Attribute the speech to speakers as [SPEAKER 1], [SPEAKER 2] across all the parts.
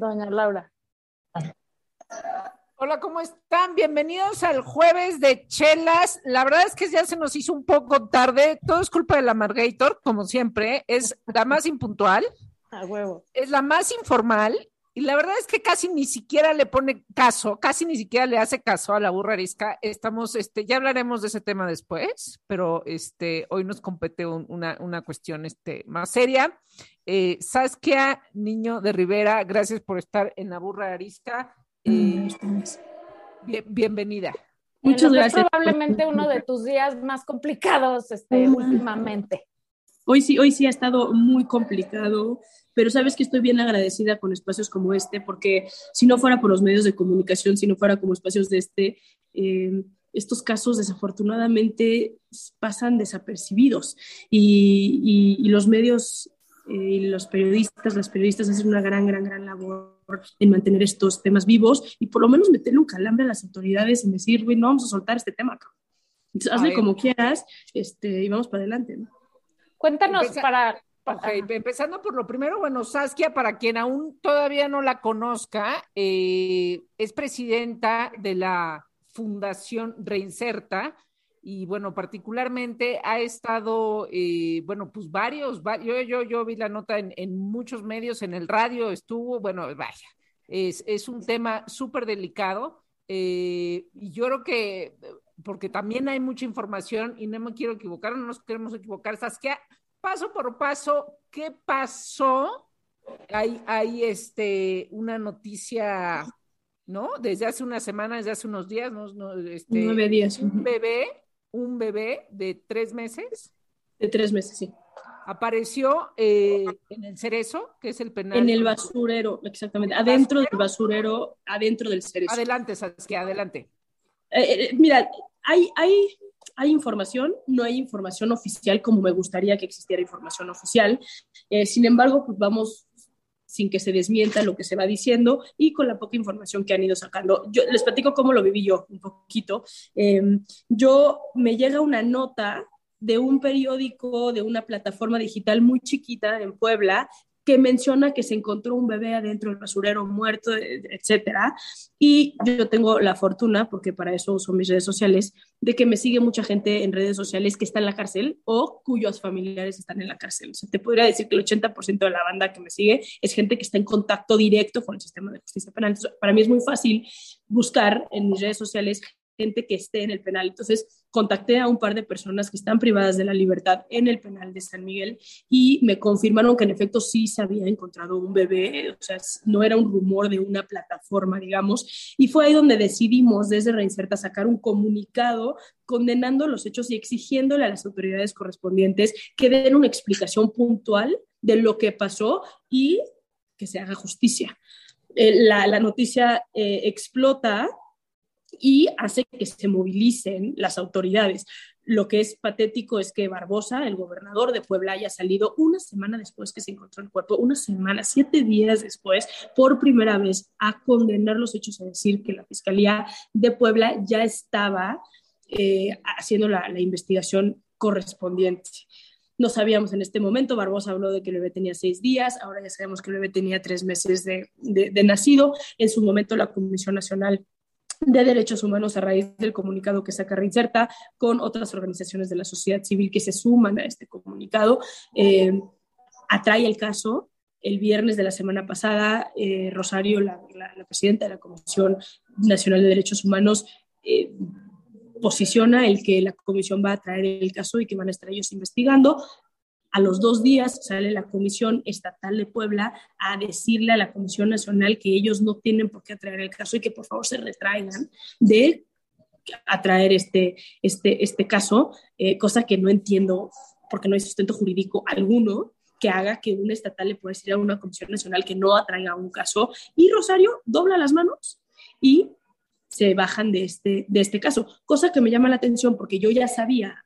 [SPEAKER 1] doña Laura.
[SPEAKER 2] Hola, ¿cómo están? Bienvenidos al jueves de chelas. La verdad es que ya se nos hizo un poco tarde. Todo es culpa de la Margator, como siempre. Es la más impuntual.
[SPEAKER 1] A huevo.
[SPEAKER 2] Es la más informal. Y la verdad es que casi ni siquiera le pone caso, casi ni siquiera le hace caso a la burra arisca. Estamos, este, ya hablaremos de ese tema después, pero este, hoy nos compete una, una, cuestión este, más seria. Eh, Saskia, niño de Rivera, gracias por estar en la burra arisca. Eh, bienvenida.
[SPEAKER 1] Muchas gracias. probablemente uno de tus días más complicados este, últimamente.
[SPEAKER 3] Hoy sí, hoy sí ha estado muy complicado, pero sabes que estoy bien agradecida con espacios como este, porque si no fuera por los medios de comunicación, si no fuera como espacios de este, eh, estos casos desafortunadamente pasan desapercibidos y, y los medios eh, y los periodistas, las periodistas hacen una gran, gran, gran labor en mantener estos temas vivos y por lo menos meterle un calambre a las autoridades y decir, güey, no vamos a soltar este tema. Entonces, hazle como quieras este, y vamos para adelante.
[SPEAKER 1] Cuéntanos para...
[SPEAKER 2] empezando por lo primero, bueno, Saskia, para quien aún todavía no la conozca, eh, es presidenta de la Fundación Reinserta, y bueno, particularmente ha estado, eh, bueno, pues varios, yo, yo, yo vi la nota en, en, muchos medios, en el radio estuvo, bueno, vaya, es, es un tema súper delicado eh, y yo creo que, porque también hay mucha información y no me quiero equivocar, no nos queremos equivocar, Saskia, paso por paso, ¿qué pasó? Hay, hay este, una noticia, ¿no? Desde hace una semana, desde hace unos días, ¿no? Este,
[SPEAKER 3] Nueve días.
[SPEAKER 2] Un bebé un bebé de tres meses.
[SPEAKER 3] De tres meses, sí.
[SPEAKER 2] Apareció eh, en el cerezo, que es el penal.
[SPEAKER 3] En el basurero, exactamente. Adentro del basurero, adentro del cerezo.
[SPEAKER 2] Adelante, Saskia, adelante.
[SPEAKER 3] Eh, eh, mira, hay, hay, hay información, no hay información oficial como me gustaría que existiera información oficial. sin embargo, pues vamos sin que se desmienta lo que se va diciendo y con la poca información que han ido sacando. Yo les platico cómo lo viví yo un poquito. Em, yo me llega una nota de un periódico, de una plataforma digital muy chiquita en Puebla, que menciona que se encontró un bebé adentro del basurero muerto, etcétera. Y yo tengo la fortuna, porque para eso uso mis redes sociales, de que me sigue mucha gente en redes sociales que está en la cárcel o cuyos familiares están en la cárcel. O sea, te podría decir que el 80% de la banda que me sigue es gente que está en contacto directo con el sistema de justicia penal. Entonces, para mí es muy fácil buscar en mis redes sociales gente que esté en el penal. Entonces, contacté a un par de personas que están privadas de la libertad en el penal de San Miguel y me confirmaron que en efecto sí se había encontrado un bebé, o sea, no era un rumor de una plataforma, digamos, y fue ahí donde decidimos desde Reinserta sacar un comunicado condenando los hechos y exigiéndole a las autoridades correspondientes que den una explicación puntual de lo que pasó y que se haga justicia. Eh, la, la, noticia eh, explota y hace que se movilicen las autoridades. Lo que es patético es que Barbosa, el gobernador de Puebla, haya salido una semana después que se encontró el cuerpo, una semana, siete días después, por primera vez a condenar los hechos, a decir que la Fiscalía de Puebla ya estaba eh, haciendo la, investigación correspondiente. No sabíamos en este momento, Barbosa habló de que el bebé tenía seis días, ahora ya sabemos que el bebé tenía tres meses de, de nacido. En su momento la Comisión Nacional de Derechos Humanos a raíz del comunicado que saca Reinserta con otras organizaciones de la sociedad civil que se suman a este comunicado. Eh, atrae el caso. El viernes de la semana pasada, eh, Rosario, la, presidenta de la Comisión Nacional de Derechos Humanos, eh, posiciona el que la comisión va a traer el caso y que van a estar ellos investigando. A los dos días sale la Comisión Estatal de Puebla a decirle a la Comisión Nacional que ellos no tienen por qué atraer el caso y que por favor se retraigan de atraer este, este, este caso, eh, cosa que no entiendo porque no hay sustento jurídico alguno que haga que un estatal le pueda decir a una comisión nacional que no atraiga un caso. Y Rosario dobla las manos y se bajan de este, de este caso, cosa que me llama la atención porque yo ya sabía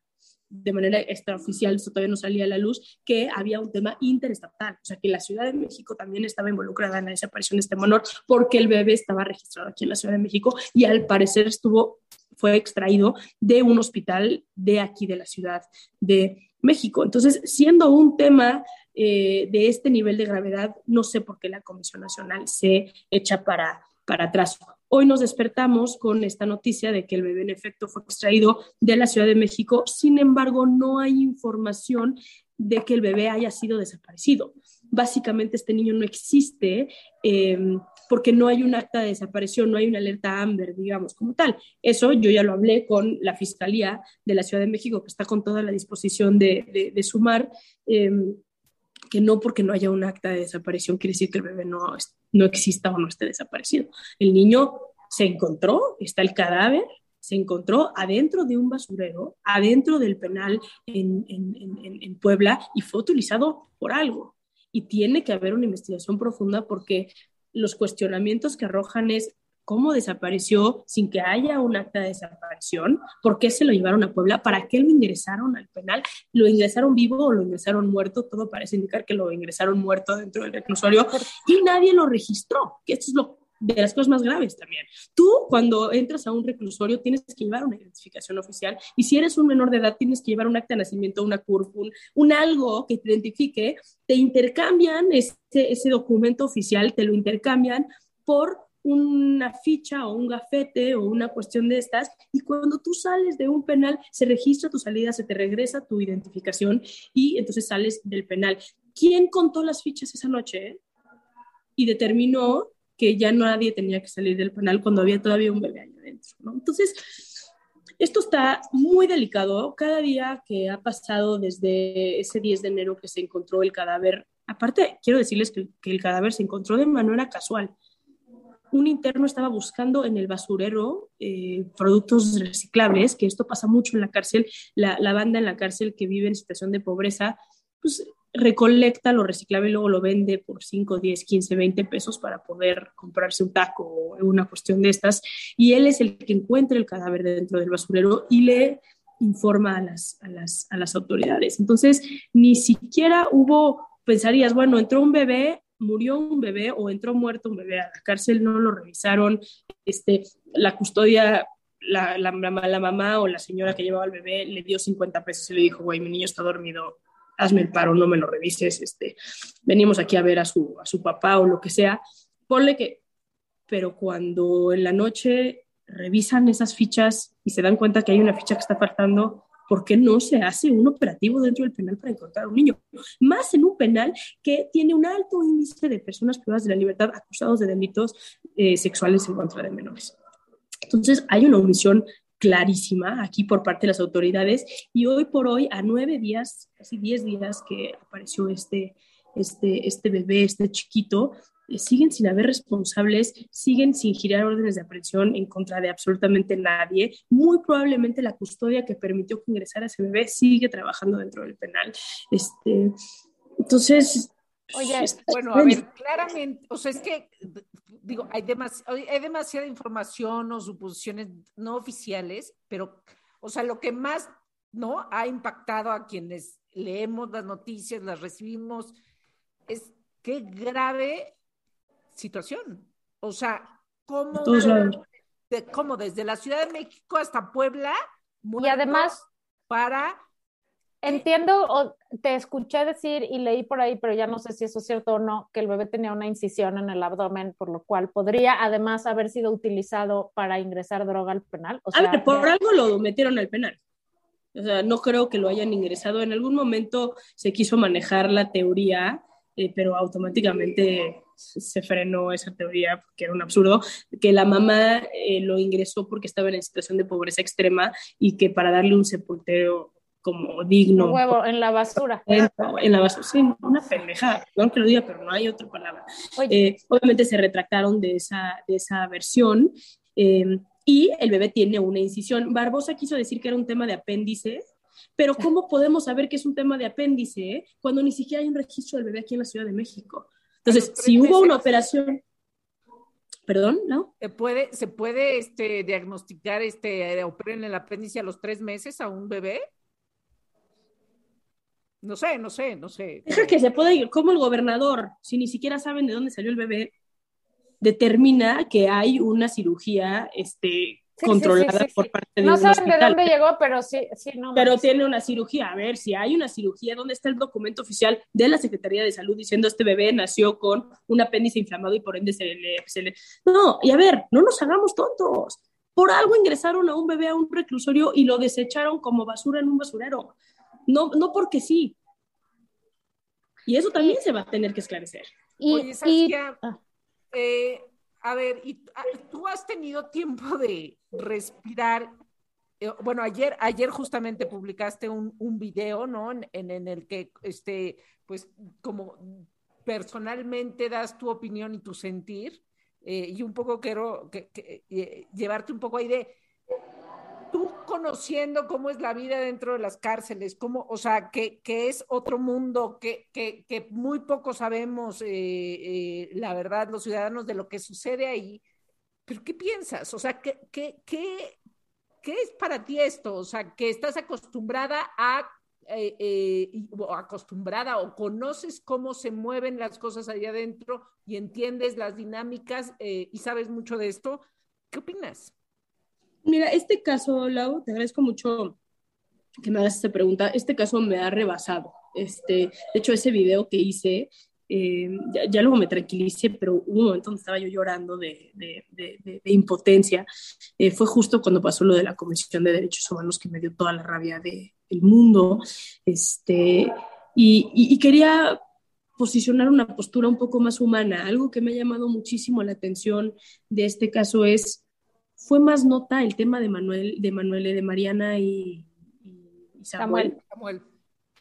[SPEAKER 3] de manera extraoficial, esto todavía no salía a la luz, que había un tema interestatal, o sea, que la Ciudad de México también estaba involucrada en la desaparición de este menor porque el bebé estaba registrado aquí en la Ciudad de México y al parecer estuvo fue extraído de un hospital de aquí de la Ciudad de México. Entonces, siendo un tema eh, de este nivel de gravedad, no sé por qué la Comisión Nacional se echa para, para atrás. Hoy nos despertamos con esta noticia de que el bebé en efecto fue extraído de la Ciudad de México, sin embargo no hay información de que el bebé haya sido desaparecido. Básicamente este niño no existe eh, porque no hay un acta de desaparición, no hay una alerta AMBER, digamos, como tal. Eso yo ya lo hablé con la Fiscalía de la Ciudad de México, que está con toda la disposición de, sumar. Eh, que no porque no haya un acta de desaparición quiere decir que el bebé no, no exista o no esté desaparecido. El niño se encontró, está el cadáver, se encontró adentro de un basurero, adentro del penal en, en, en, en, Puebla y fue utilizado por algo. Y tiene que haber una investigación profunda porque los cuestionamientos que arrojan es cómo desapareció sin que haya un acta de desaparición, por qué se lo llevaron a Puebla, para qué lo ingresaron al penal, lo ingresaron vivo o lo ingresaron muerto, todo parece indicar que lo ingresaron muerto dentro del reclusorio y nadie lo registró, que esto es lo de las cosas más graves también. Tú cuando entras a un reclusorio tienes que llevar una identificación oficial y si eres un menor de edad tienes que llevar un acta de nacimiento, una CURP, un, algo que te identifique, te intercambian ese, ese documento oficial, te lo intercambian por una ficha o un gafete o una cuestión de estas y cuando tú sales de un penal se registra tu salida, se te regresa tu identificación y entonces sales del penal. ¿Quién contó las fichas esa noche y determinó que ya nadie tenía que salir del penal cuando había todavía un bebé ahí adentro? Entonces, esto está muy delicado. Cada día que ha pasado desde ese 10 de enero que se encontró el cadáver, aparte quiero decirles que el cadáver se encontró de manera casual un interno estaba buscando en el basurero eh, productos reciclables, que esto pasa mucho en la cárcel, la, banda en la cárcel que vive en situación de pobreza, pues recolecta lo reciclable y luego lo vende por 5, 10, 15, 20 pesos para poder comprarse un taco o una cuestión de estas. Y él es el que encuentra el cadáver dentro del basurero y le informa a las, a las, a las autoridades. Entonces, ni siquiera hubo, pensarías, bueno, entró un bebé, murió un bebé o entró muerto un bebé a la cárcel, no lo revisaron, este, la custodia, la, la, mamá o la señora que llevaba al bebé le dio 50 pesos y le dijo, güey, mi niño está dormido, hazme el paro, no me lo revises, este, venimos aquí a ver a su, a su papá o lo que sea, ponle que, pero cuando en la noche revisan esas fichas y se dan cuenta que hay una ficha que está faltando, ¿por qué no se hace un operativo dentro del penal para encontrar a un niño? Más en un penal que tiene un alto índice de personas privadas de la libertad acusados de delitos eh, sexuales en contra de menores. Entonces, hay una omisión clarísima aquí por parte de las autoridades y hoy por hoy, a nueve días, casi diez días que apareció este, este, este bebé, este chiquito, eh, siguen sin haber responsables, siguen sin girar órdenes de aprehensión en contra de absolutamente nadie. Muy probablemente la custodia que permitió que ingresara ese bebé sigue trabajando dentro del penal. Este, entonces...
[SPEAKER 2] Oye, bueno, a ver, claramente, o sea, es que, digo, hay, hay demasiada información o suposiciones no oficiales, pero, o sea, lo que más, ¿no? Ha impactado a quienes leemos las noticias, las recibimos, es qué grave situación. O sea, ¿cómo, de, cómo desde la Ciudad de México hasta Puebla?
[SPEAKER 1] Y además,
[SPEAKER 2] para...
[SPEAKER 1] Entiendo, o te escuché decir y leí por ahí, pero ya no sé si eso es cierto o no, que el bebé tenía una incisión en el abdomen, por lo cual podría además haber sido utilizado para ingresar droga al penal. O
[SPEAKER 3] sea, a ver, por algo lo metieron al penal. O sea, no creo que lo hayan ingresado. En algún momento se quiso manejar la teoría, eh, pero automáticamente se frenó esa teoría porque era un absurdo, que la mamá eh, lo ingresó porque estaba en situación de pobreza extrema y que para darle un sepultero como digno.
[SPEAKER 1] Un huevo en la basura.
[SPEAKER 3] En, la basura, sí, una pendejada, no que lo diga, pero no hay otra palabra. Eh, obviamente se retractaron de esa, de esa versión em, y el bebé tiene una incisión. Barbosa quiso decir que era un tema de apéndice, pero ¿cómo podemos saber que es un tema de apéndice cuando ni siquiera hay un registro del bebé aquí en la Ciudad de México? Entonces, si hubo una operación, perdón, ¿no?
[SPEAKER 2] ¿Se puede, se puede este, diagnosticar, este, en el apéndice a los tres meses a un bebé? No sé, no sé, no sé.
[SPEAKER 3] Deja que se puede, como el gobernador, si ni siquiera saben de dónde salió el bebé, determina que hay una cirugía este, controlada por parte de
[SPEAKER 1] No saben de dónde llegó, pero sí, sí, no.
[SPEAKER 3] Pero tiene una cirugía. A ver, si hay una cirugía, ¿dónde está el documento oficial de la Secretaría de Salud diciendo este bebé nació con un apéndice inflamado y por ende se le, se le... No, y a ver, no nos hagamos tontos. Por algo ingresaron a un bebé a un reclusorio y lo desecharon como basura en un basurero. No, no porque sí. Y eso también se va a tener que esclarecer.
[SPEAKER 2] Y, Oye, Saskia, ah. eh, a ver, y, tú has tenido tiempo de respirar. Eh, bueno, ayer, ayer justamente publicaste un, un video, ¿no? En, en, el que, este, pues, como personalmente das tu opinión y tu sentir, eh, y un poco quiero que, llevarte un poco ahí de conociendo cómo es la vida dentro de las cárceles, cómo, o sea, que, que es otro mundo, que, que, muy poco sabemos, eh, eh, la verdad, los ciudadanos de lo que sucede ahí, pero ¿qué piensas? O sea, ¿qué, qué, qué, qué es para ti esto? O sea, que estás acostumbrada a eh, o acostumbrada o conoces cómo se mueven las cosas allá adentro y entiendes las dinámicas y sabes mucho de esto, ¿qué opinas?
[SPEAKER 3] Mira, este caso, Lau, te agradezco mucho que me hagas esta pregunta. Este caso me ha rebasado. Este, de hecho, ese video que hice, eh, ya, luego me tranquilicé, pero hubo un momento donde estaba yo llorando de, de, de, impotencia. Eh, fue justo cuando pasó lo de la Comisión de Derechos Humanos que me dio toda la rabia del mundo. Este, y, y, y quería posicionar una postura un poco más humana. Algo que me ha llamado muchísimo la atención de este caso es fue más nota el tema de Manuel, de Manuel, de Mariana y, Samuel,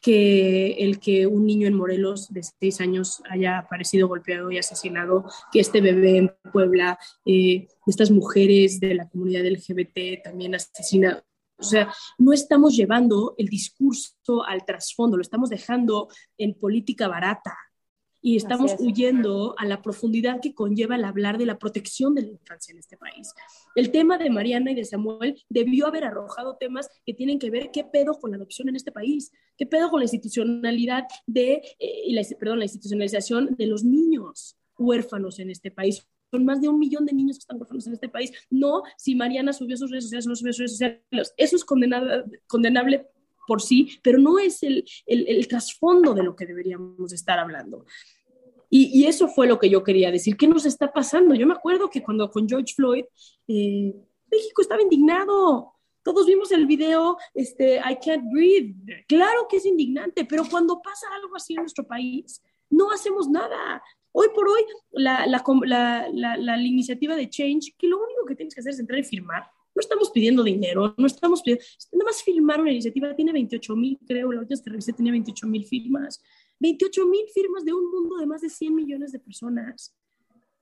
[SPEAKER 3] que el que un niño en Morelos de seis años haya aparecido golpeado y asesinado, que este bebé en Puebla, eh, estas mujeres de la comunidad LGBT también asesinadas. O sea, no estamos llevando el discurso al trasfondo, lo estamos dejando en política barata y estamos huyendo a la profundidad que conlleva el hablar de la protección de la infancia en este país. El tema de Mariana y de Samuel debió haber arrojado temas que tienen que ver qué pedo con la adopción en este país, qué pedo con la institucionalidad de, eh, la, perdón, la institucionalización de los niños huérfanos en este país. Son más de un millón de niños que están huérfanos en este país. No si Mariana subió sus redes sociales no subió sus redes sociales. Eso es condenable, condenable por sí, pero no es el, el, el, trasfondo de lo que deberíamos estar hablando. Y, eso fue lo que yo quería decir. ¿Qué nos está pasando? Yo me acuerdo que cuando con George Floyd, eh, México estaba indignado. Todos vimos el video, este, I can't breathe. Claro que es indignante, pero cuando pasa algo así en nuestro país, no hacemos nada. Hoy por hoy, la, la, la, iniciativa de Change, que lo único que tienes que hacer es entrar y firmar. No estamos pidiendo dinero, no estamos pidiendo, nada más firmar una iniciativa, tiene 28 mil, creo, la última que revisé tenía 28 mil firmas. 28 mil firmas de un mundo de más de 100 millones de personas.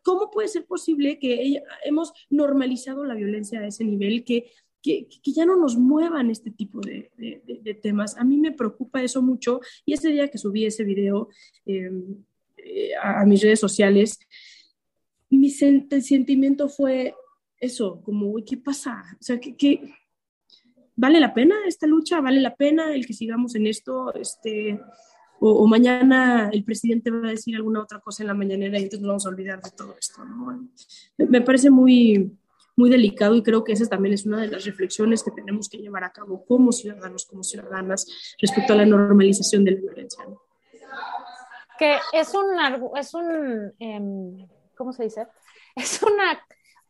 [SPEAKER 3] ¿Cómo puede ser posible que hemos normalizado la violencia a ese nivel, que, que, que ya no nos muevan este tipo de, de, temas? A mí me preocupa eso mucho y ese día que subí ese video em, eh, a, mis redes sociales, mi sentimiento fue eso, como, ¿qué pasa? O sea, ¿qué, vale la pena esta lucha? ¿Vale la pena el que sigamos en esto? Este, o, mañana el presidente va a decir alguna otra cosa en la mañanera y entonces nos vamos a olvidar de todo esto. ¿no? Me parece muy, muy delicado y creo que esa también es una de las reflexiones que tenemos que llevar a cabo como ciudadanos, como ciudadanas, respecto a la normalización de la violencia.
[SPEAKER 1] Que es un, es un em, ¿cómo se dice? Es una,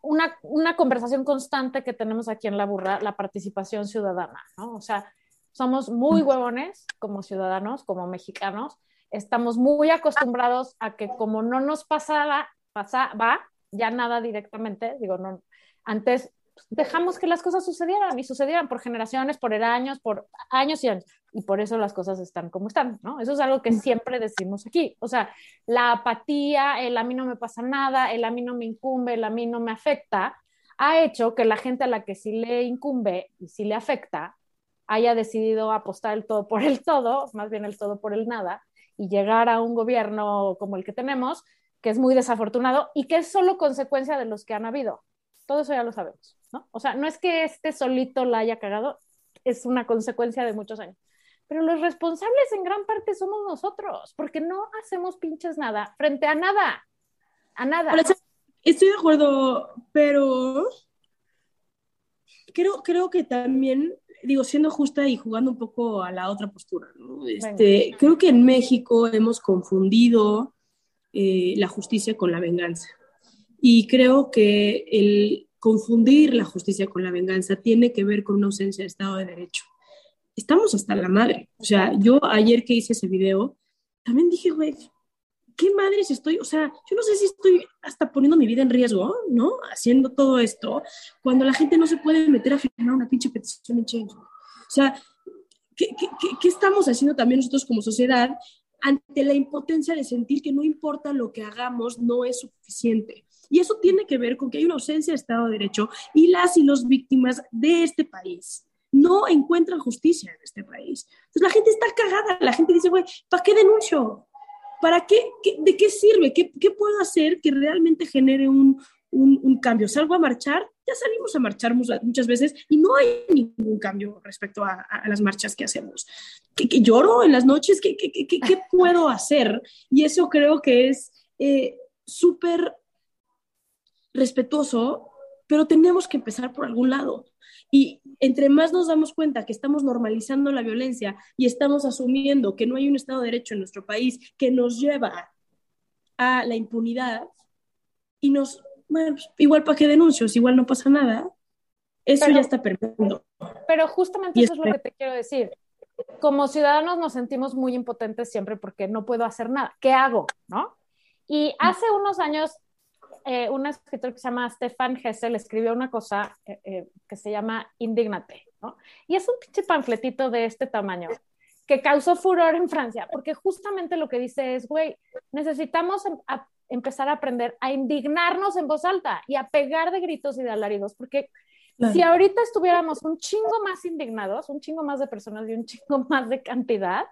[SPEAKER 1] una, una, conversación constante que tenemos aquí en la burra, la participación ciudadana, ¿no? O sea, somos muy huevones como ciudadanos, como mexicanos. Estamos muy acostumbrados a que como no nos pasaba, pasaba ya nada directamente, digo, no, antes dejamos que las cosas sucedieran y sucedieran por generaciones, por años, por años y años. Y por eso las cosas están como están, ¿no? Eso es algo que siempre decimos aquí. O sea, la apatía, el a mí no me pasa nada, el a mí no me incumbe, el a mí no me afecta, ha hecho que la gente a la que sí le incumbe y sí le afecta, haya decidido apostar el todo por el todo, más bien el todo por el nada, y llegar a un gobierno como el que tenemos, que es muy desafortunado y que es solo consecuencia de los que han habido. Todo eso ya lo sabemos, ¿no? O sea, no es que este solito la haya cagado, es una consecuencia de muchos años. Pero los responsables en gran parte somos nosotros, porque no hacemos pinches nada frente a nada, a nada.
[SPEAKER 3] Estoy de acuerdo, pero creo, creo que también, digo, siendo justa y jugando un poco a la otra postura, ¿no? este, creo que en México hemos confundido eh, la justicia con la venganza. Y creo que el confundir la justicia con la venganza tiene que ver con una ausencia de Estado de Derecho. Estamos hasta la madre. O sea, yo ayer que hice ese video, también dije, güey, ¿qué madres estoy? O sea, yo no sé si estoy hasta poniendo mi vida en riesgo, ¿no? Haciendo todo esto, cuando la gente no se puede meter a firmar una pinche petición en Change. O sea, ¿qué, qué, qué estamos haciendo también nosotros como sociedad ante la impotencia de sentir que no importa lo que hagamos, no es suficiente? Y eso tiene que ver con que hay una ausencia de Estado de Derecho y las y los víctimas de este país no encuentran justicia en este país. Entonces la gente está cagada, la gente dice, güey, ¿para qué denuncio? ¿Para qué, ¿De qué sirve? ¿Qué, ¿Qué, puedo hacer que realmente genere un, un, un, cambio? ¿Salgo a marchar? Ya salimos a marchar muchas veces y no hay ningún cambio respecto a, a las marchas que hacemos. ¿Que, que lloro en las noches? ¿Qué, qué, qué, qué puedo hacer? Y eso creo que es eh, súper respetuoso, pero tenemos que empezar por algún lado. Y entre más nos damos cuenta que estamos normalizando la violencia y estamos asumiendo que no hay un Estado de Derecho en nuestro país que nos lleva a la impunidad y nos, bueno, pues, igual para qué denuncios, igual no pasa nada, eso
[SPEAKER 1] pero,
[SPEAKER 3] ya está perdiendo.
[SPEAKER 1] Pero justamente y eso es lo que te quiero decir. Como ciudadanos nos sentimos muy impotentes siempre porque no puedo hacer nada. ¿Qué hago? ¿No? Y hace unos años eh, un escritor que se llama Stefan Hessel escribió una cosa eh, eh, que se llama Indignate, ¿no? Y es un pinche panfletito de este tamaño que causó furor en Francia, porque justamente lo que dice es, güey, necesitamos em a empezar a aprender a indignarnos en voz alta y a pegar de gritos y de alaridos, porque claro. si ahorita estuviéramos un chingo más indignados, un chingo más de personas y un chingo más de cantidad,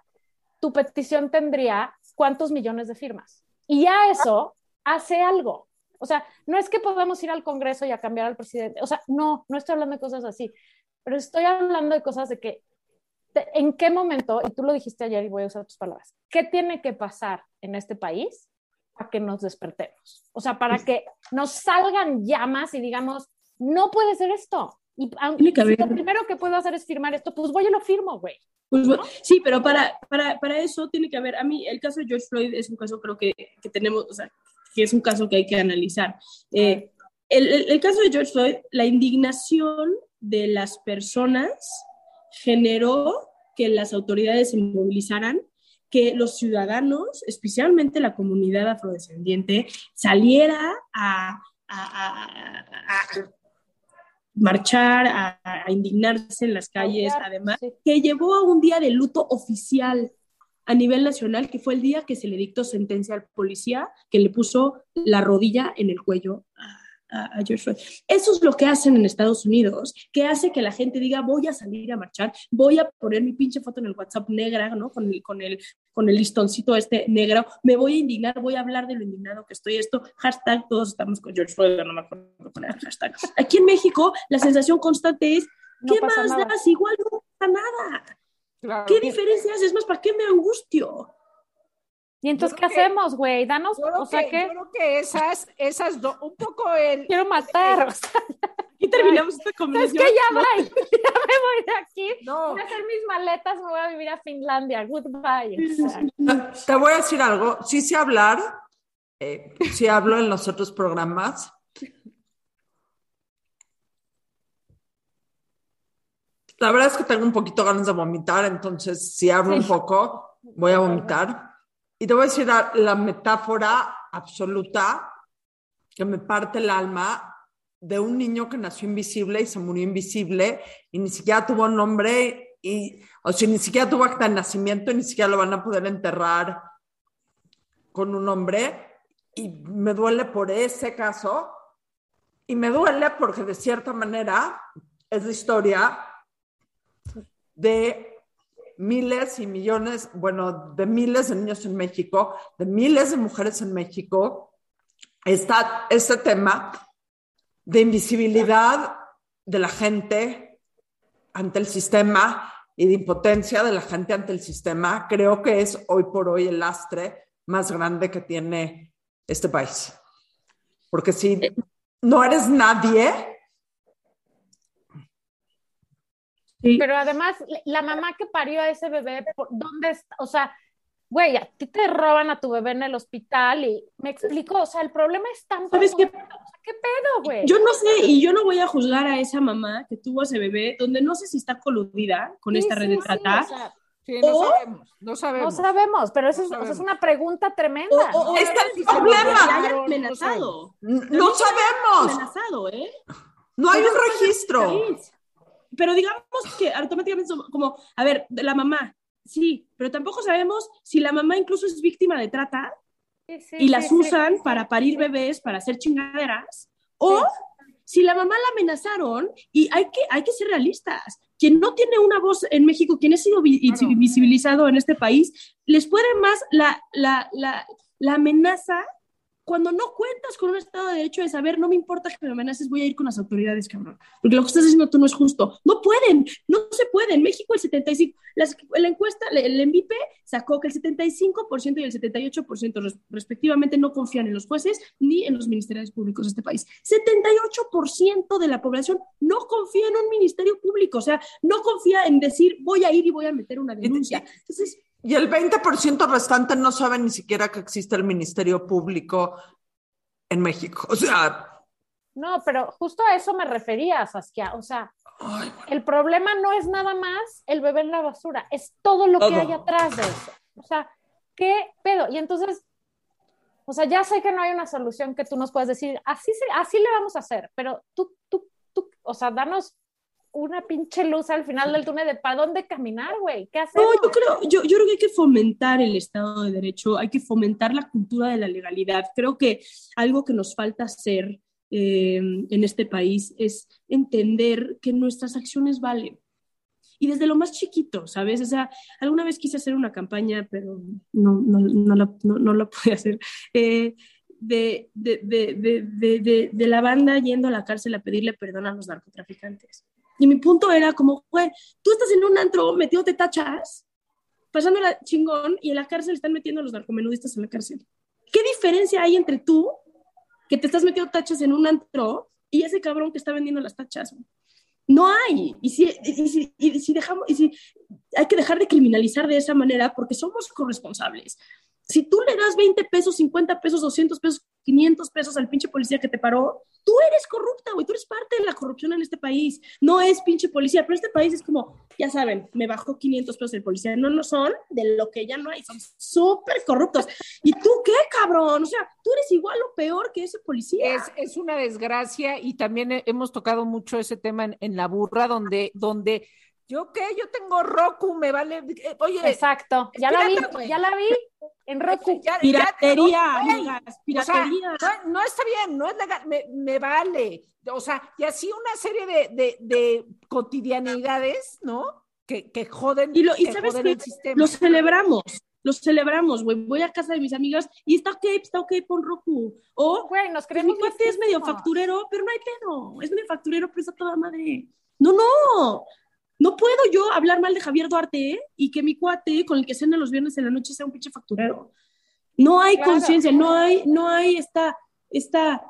[SPEAKER 1] tu petición tendría cuántos millones de firmas. Y ya eso hace algo. O sea, no es que podamos ir al Congreso y a cambiar al presidente. O sea, no, no estoy hablando de cosas así. Pero estoy hablando de cosas de que, de, en qué momento, y tú lo dijiste ayer y voy a usar tus palabras, ¿qué tiene que pasar en este país para que nos despertemos? O sea, para que nos salgan llamas y digamos, no puede ser esto. Y aunque si lo primero que puedo hacer es firmar esto, pues voy y lo firmo, güey.
[SPEAKER 3] Pues, ¿no? Sí, pero para, para, para, eso tiene que haber, a mí el caso de George Floyd es un caso creo que, que tenemos, o sea, que es un caso que hay que analizar. Eh, el, el, el, caso de George Floyd, la indignación de las personas generó que las autoridades se movilizaran, que los ciudadanos, especialmente la comunidad afrodescendiente, saliera a, a, a, a marchar, a, indignarse en las calles, además, que llevó a un día de luto oficial a nivel nacional, que fue el día que se le dictó sentencia al policía que le puso la rodilla en el cuello a, a, George Floyd. Eso es lo que hacen en Estados Unidos, que hace que la gente diga, voy a salir a marchar, voy a poner mi pinche foto en el WhatsApp negra, ¿no? Con el, con el, con el listoncito este negro, me voy a indignar, voy a hablar de lo indignado que estoy, esto, hashtag, todos estamos con George Floyd, no me acuerdo poner hashtag. Aquí en México, la sensación constante es, ¿qué no más nada. das? Igual no pasa nada. Claro. ¿Qué diferencia haces? más, ¿para qué me angustio?
[SPEAKER 1] ¿Y entonces qué que, hacemos, güey? Danos,
[SPEAKER 2] o sea, que, Yo creo que esas, esas dos, un poco el...
[SPEAKER 1] Quiero matar, o sea,
[SPEAKER 3] Y terminamos esta conversación.
[SPEAKER 1] Es que ya, no. voy, ya me voy de aquí. No. Voy a hacer mis maletas, me voy a vivir a Finlandia. Goodbye.
[SPEAKER 4] Te, te voy a decir algo. Sí sé hablar, eh, sí hablo en los otros programas. La verdad es que tengo un poquito ganas de vomitar, entonces si hablo sí. un poco, voy a vomitar. Y te voy a decir la, la, metáfora absoluta que me parte el alma de un niño que nació invisible y se murió invisible y ni siquiera tuvo nombre y, o sea, ni siquiera tuvo acta de nacimiento y ni siquiera lo van a poder enterrar con un nombre. Y me duele por ese caso y me duele porque de cierta manera es la historia de miles y millones, bueno, de miles de niños en México, de miles de mujeres en México, está este tema de invisibilidad de la gente ante el sistema y de impotencia de la gente ante el sistema, creo que es hoy por hoy el lastre más grande que tiene este país. Porque si no eres nadie,
[SPEAKER 1] Pero además, la mamá que parió a ese bebé, ¿dónde está? O sea, güey, a ti te roban a tu bebé en el hospital y me explico, o sea, el problema es tan...
[SPEAKER 3] ¿Sabes qué?
[SPEAKER 1] ¿Qué pedo, güey?
[SPEAKER 3] Yo no sé, y yo no voy a juzgar a esa mamá que tuvo a ese bebé, donde no sé si está coludida con esta red de trata.
[SPEAKER 2] Sí, no sabemos, no sabemos.
[SPEAKER 1] No sabemos, pero eso es, una pregunta tremenda.
[SPEAKER 4] O, está el problema.
[SPEAKER 3] amenazado.
[SPEAKER 4] No, sabemos.
[SPEAKER 3] Amenazado, ¿eh?
[SPEAKER 4] No hay un registro.
[SPEAKER 3] Pero digamos que automáticamente como, a ver, la mamá, sí, pero tampoco sabemos si la mamá incluso es víctima de trata y las usan para parir bebés, para hacer chingaderas, o si la mamá la amenazaron y hay que, hay que ser realistas. Quien no tiene una voz en México, quien ha sido visibilizado en este país, les puede más la, la, la, la amenaza cuando no cuentas con un Estado de Derecho de saber, no me importa que me amenaces, voy a ir con las autoridades, cabrón. Porque lo que estás haciendo tú no es justo. No pueden, no se puede. En México el 75, la encuesta, el MVP sacó que el 75% y el 78% respectivamente no confían en los jueces ni en los ministerios públicos de este país. 78% de la población no confía en un ministerio público, o sea, no confía en decir, voy a ir y voy a meter una denuncia. Entonces,
[SPEAKER 4] y el 20% restante no sabe ni siquiera que existe el Ministerio Público en México. O sea.
[SPEAKER 1] No, pero justo a eso me refería, Saskia. O sea, el problema no es nada más el bebé en la basura, es todo lo que hay atrás de eso. O sea, ¿qué pedo? Y entonces, o sea, ya sé que no hay una solución que tú nos puedas decir, así, así le vamos a hacer, pero tú, tú, tú, o sea, danos una pinche luz al final del túnel de para dónde caminar, güey. ¿Qué hacer?
[SPEAKER 3] No, yo creo, yo, yo creo que hay que fomentar el Estado de Derecho, hay que fomentar la cultura de la legalidad. Creo que algo que nos falta hacer eh, en este país es entender que nuestras acciones valen. Y desde lo más chiquito, ¿sabes? O sea, alguna vez quise hacer una campaña, pero no, no, no, la, no, la pude hacer. Eh, de, de, de, de, la banda yendo a la cárcel a pedirle perdón a los narcotraficantes. Y mi punto era como, güey, tú estás en un antro metiéndote tachas, pasándola chingón, y en la cárcel están metiendo a los narcomenudistas en la cárcel. ¿Qué diferencia hay entre tú, que te estás metiendo tachas en un antro, y ese cabrón que está vendiendo las tachas? No hay. Y si, y si dejamos, y si hay que dejar de criminalizar de esa manera porque somos corresponsables. Si tú le das 20 pesos, 50 pesos, 200 pesos, 500 pesos al pinche policía que te paró, tú eres corrupta, güey, tú eres parte de la corrupción en este país. No es pinche policía, pero este país es como, ya saben, me bajó 500 pesos el policía. No, no son de lo que ya no hay, son súper corruptos. ¿Y tú qué, cabrón? O sea, tú eres igual o peor que ese policía.
[SPEAKER 2] Es, es una desgracia y también hemos tocado mucho ese tema en, en la burra, donde, donde ¿Yo qué? Yo tengo Roku, me vale. Eh, oye.
[SPEAKER 1] Exacto, ya la vi, ya la vi en Roku.
[SPEAKER 3] piratería, amigas, piratería.
[SPEAKER 2] no, está bien, no es legal, me, vale. O sea, y así una serie de, de, cotidianidades, ¿no? Que, que joden,
[SPEAKER 3] y lo, y sabes el sistema. Lo celebramos, lo celebramos, güey. Voy a casa de mis amigas y está ok, está ok, pon Roku. O,
[SPEAKER 1] güey, nos
[SPEAKER 3] pues, creemos mi cuate es medio facturero, pero no hay pedo. Es medio facturero, pero está toda madre. No, no. No puedo yo hablar mal de Javier Duarte y que mi cuate con el que cena los viernes en la noche sea un pinche facturero. No hay conciencia, no hay, no hay esta, esta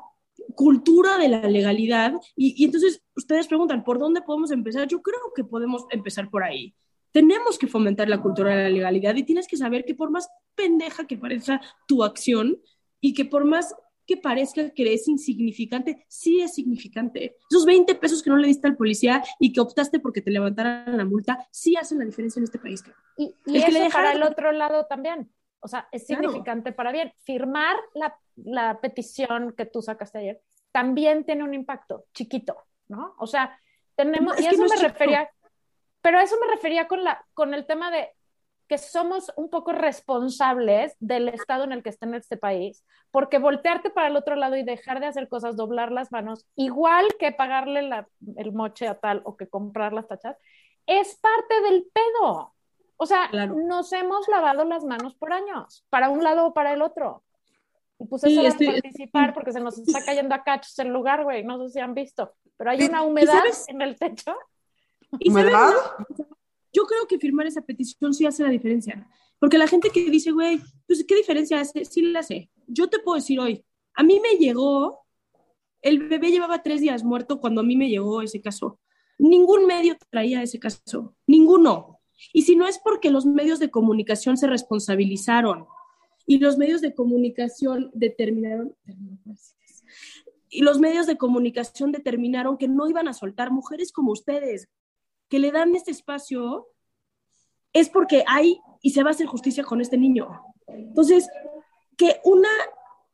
[SPEAKER 3] cultura de la legalidad. Y, y, entonces ustedes preguntan, ¿por dónde podemos empezar? Yo creo que podemos empezar por ahí. Tenemos que fomentar la cultura de la legalidad y tienes que saber que por más pendeja que parezca tu acción y que por más que parezca que es insignificante, sí es significante. Esos 20 pesos que no le diste al policía y que optaste porque te levantaran la multa, sí hacen la diferencia en este país.
[SPEAKER 1] Y, y eso que para el otro lado también. O sea, es significante para bien. Firmar la, la, petición que tú sacaste ayer también tiene un impacto chiquito, ¿no? O sea, tenemos, y eso me refería, pero a eso me refería con, la, con el tema de que somos un poco responsables del estado en el que está en este país, porque voltearte para el otro lado y dejar de hacer cosas, doblar las manos, igual que pagarle el moche a tal o que comprar las tachas, es parte del pedo. O sea, nos hemos lavado las manos por años, para un lado o para el otro. Y puse eso a participar porque se nos está cayendo a cachos el lugar, güey. No sé si han visto, pero hay una humedad en el techo.
[SPEAKER 4] ¿Humedad?
[SPEAKER 3] Yo creo que firmar esa petición sí hace la diferencia. Porque la gente que dice, güey, pues ¿qué diferencia hace? Sí la hace. Yo te puedo decir hoy, a mí me llegó, el bebé llevaba tres días muerto cuando a mí me llegó ese caso. Ningún medio traía ese caso, ninguno. Y si no es porque los medios de comunicación se responsabilizaron y los medios de comunicación determinaron, y los medios de comunicación determinaron que no iban a soltar mujeres como ustedes, que le dan este espacio, es porque hay y se va a hacer justicia con este niño. Entonces, que una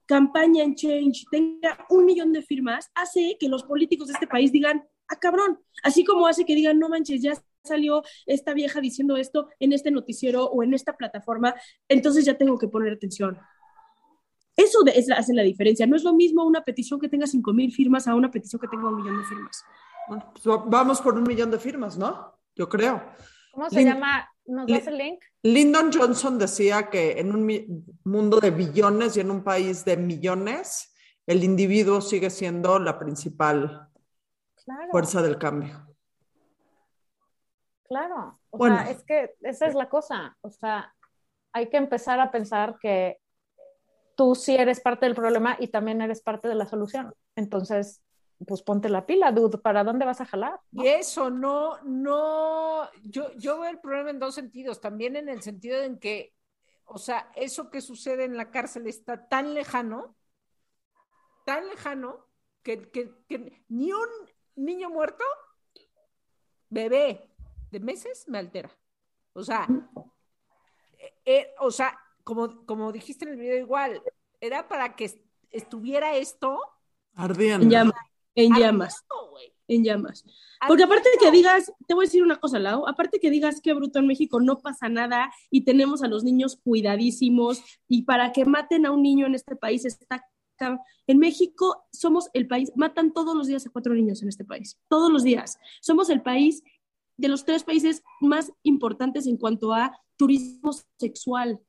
[SPEAKER 3] campaña en Change tenga un millón de firmas hace que los políticos de este país digan, ah, cabrón, así como hace que digan, no manches, ya salió esta vieja diciendo esto en este noticiero o en esta plataforma, entonces ya tengo que poner atención. Eso es, hace la diferencia. No es lo mismo una petición que tenga 5 mil firmas a una petición que tenga un millón de firmas.
[SPEAKER 4] Pues, vamos por un millón de firmas, ¿no? Yo creo.
[SPEAKER 1] ¿Cómo se llama? ¿Nos das el link?
[SPEAKER 4] Lyndon Johnson decía que en un mundo de billones y en un país de millones, el individuo sigue siendo la principal fuerza del cambio.
[SPEAKER 1] Claro, o sea, es que esa es la cosa, o sea, hay que empezar a pensar que tú sí eres parte del problema y también eres parte de la solución. Entonces, pues ponte la pila, dude, ¿para dónde vas a jalar?
[SPEAKER 2] Y eso, no, no, yo, yo veo el problema en dos sentidos, también en el sentido en que, o sea, eso que sucede en la cárcel está tan lejano, tan lejano, que, que, que ni un niño muerto, bebé, de meses me altera. O sea, eh, eh, o sea, como, como dijiste en el video igual, era para que estuviera esto
[SPEAKER 4] ardiendo.
[SPEAKER 3] En llamas. En llamas. Porque aparte de que digas, te voy a decir una cosa, Lau, aparte que digas que bruto en México no pasa nada y tenemos a los niños cuidadísimos y para que maten a un niño en este país está en México somos el país, matan todos los días a cuatro niños en este país, todos los días. Somos el país de los tres países más importantes en cuanto a turismo sexual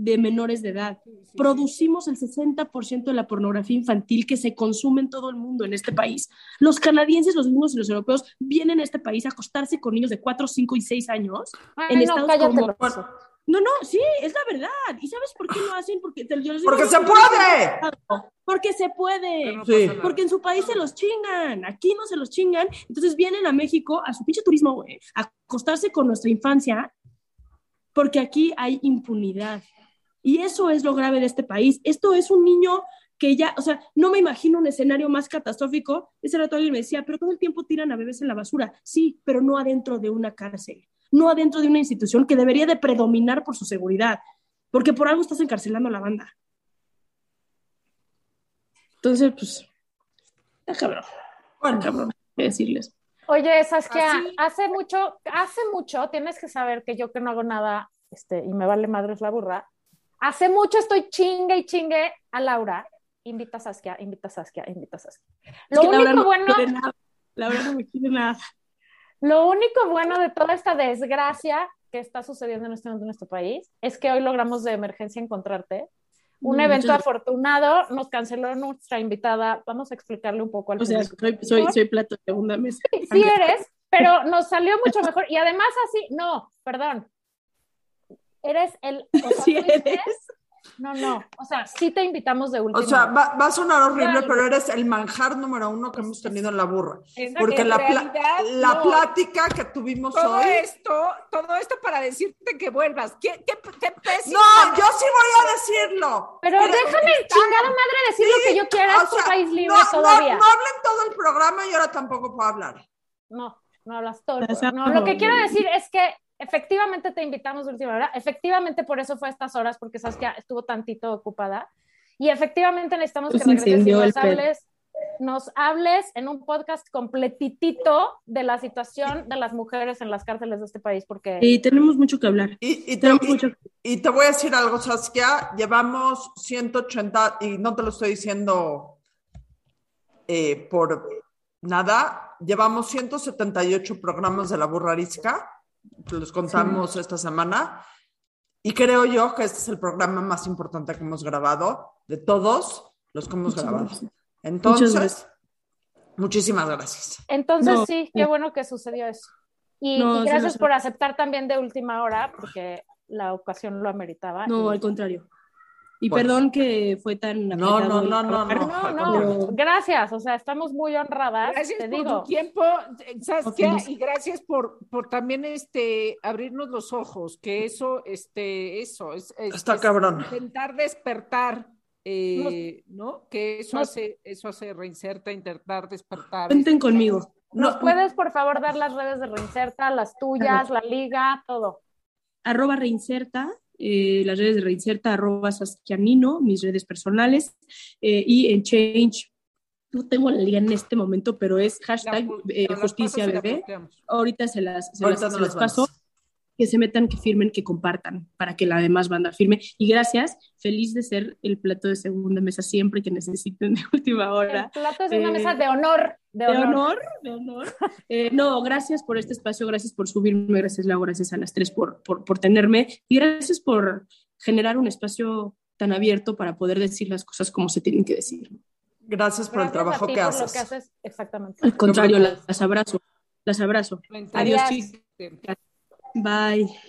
[SPEAKER 3] de menores de edad. Producimos el 60% de la pornografía infantil que se consume en todo el mundo en este país. Los canadienses, los gringos y los europeos vienen a este país a acostarse con niños de 4, 5 y 6 años en no, estados como... No, no, sí, es la verdad. ¿Y sabes por qué lo hacen? Porque,
[SPEAKER 4] Porque se puede.
[SPEAKER 3] Porque se puede. Porque en su país se los chingan. Aquí no se los chingan. Entonces vienen a México a su pinche turismo, güey, a acostarse con nuestra infancia. Porque aquí hay impunidad. Y eso es lo grave de este país. Esto es un niño que ya, o sea, no me imagino un escenario más catastrófico. Ese rato alguien me decía, pero todo el tiempo tiran a bebés en la basura. Sí, pero no adentro de una cárcel no adentro de una institución que debería de predominar por su seguridad, porque por algo estás encarcelando a la banda. Entonces, pues, está cabrón. Bueno, cabrón, qué decirles.
[SPEAKER 1] Oye, Saskia, hace mucho, hace mucho, tienes que saber que yo que no hago nada, este, y me vale madres la burra, hace mucho estoy chingue y chingue a Laura, invita a Saskia, invita a Saskia, invita a Saskia. Lo único bueno...
[SPEAKER 3] Laura no me quiere nada.
[SPEAKER 1] Lo único bueno de toda esta desgracia que está sucediendo en este momento en nuestro país es que hoy logramos de emergencia encontrarte. Un mm, evento afortunado, nos canceló nuestra invitada. Vamos a explicarle un poco al
[SPEAKER 3] O sea, soy, soy, soy, plato de segunda mesa.
[SPEAKER 1] Sí, eres, pero nos salió mucho mejor. Y además así, no, perdón. Eres el...
[SPEAKER 3] sí eres.
[SPEAKER 1] No, no, o sea, sí te invitamos de último.
[SPEAKER 4] O sea, va, a sonar horrible, pero eres el manjar número uno que hemos tenido en la burra. Porque la, la plática que tuvimos
[SPEAKER 2] todo
[SPEAKER 4] hoy.
[SPEAKER 2] Esto, todo esto para decirte que vuelvas. ¿Qué, qué, pésimo?
[SPEAKER 4] No, yo sí voy a decirlo.
[SPEAKER 1] Pero, déjame, chingada madre, decir lo que yo quiera. es un país libre todavía.
[SPEAKER 4] No, hablen todo el programa y ahora tampoco puedo hablar.
[SPEAKER 1] No, no hablas todo. No, lo que quiero decir es que efectivamente te invitamos de última hora, efectivamente por eso fue a estas horas, porque sabes que estuvo tantito ocupada, y efectivamente necesitamos pues que regreses y nos hables, nos hables en un podcast completitito de la situación de las mujeres en las cárceles de este país, porque...
[SPEAKER 3] Y tenemos mucho que hablar.
[SPEAKER 4] Y, te, y te voy a decir algo, Saskia, llevamos 180, y no te lo estoy diciendo eh, por nada, llevamos 178 programas de la burrarisca los contamos esta semana. Y creo yo que este es el programa más importante que hemos grabado de todos los que hemos grabado. Entonces, muchísimas gracias.
[SPEAKER 1] Entonces, sí, qué bueno que sucedió eso. Y, gracias por aceptar también de última hora, porque la ocasión lo ameritaba.
[SPEAKER 3] No, al contrario. Y perdón que fue tan
[SPEAKER 4] no, no, no, no, no,
[SPEAKER 1] no, no, gracias, o sea, estamos muy honradas.
[SPEAKER 2] Gracias
[SPEAKER 1] te
[SPEAKER 2] por
[SPEAKER 1] digo.
[SPEAKER 2] tu tiempo, Saskia, y gracias por, por también este abrirnos los ojos, que eso, este, eso, es,
[SPEAKER 4] está cabrón.
[SPEAKER 2] Intentar despertar, eh, ¿no? Que eso hace, eso hace reinserta, intentar despertar.
[SPEAKER 3] Cuenten conmigo.
[SPEAKER 1] ¿Nos puedes, por favor, dar las redes de Reinserta, las tuyas, la liga, todo?
[SPEAKER 3] Arroba Reinserta, eh, las redes de Reinserta, arroba Saskianino, mis redes personales, eh, y en Change, no tengo la liga en este momento, pero es hashtag eh, justicia bebé. Ahorita se las, se las, se las paso que se metan, que firmen, que compartan, para que la demás banda firme. Y gracias, feliz de ser el plato de segunda mesa siempre que necesiten de última hora.
[SPEAKER 1] El plato de segunda mesa de honor.
[SPEAKER 3] De, honor. de honor. Eh, no, gracias por este espacio, gracias por subirme, gracias Lau, gracias a las tres por, por, por tenerme y gracias por generar un espacio tan abierto para poder decir las cosas como se tienen que decir.
[SPEAKER 4] Gracias por el trabajo que, haces.
[SPEAKER 1] Lo que haces. Exactamente.
[SPEAKER 3] Al contrario, las, abrazo, las abrazo. Adiós, chicos. Bye.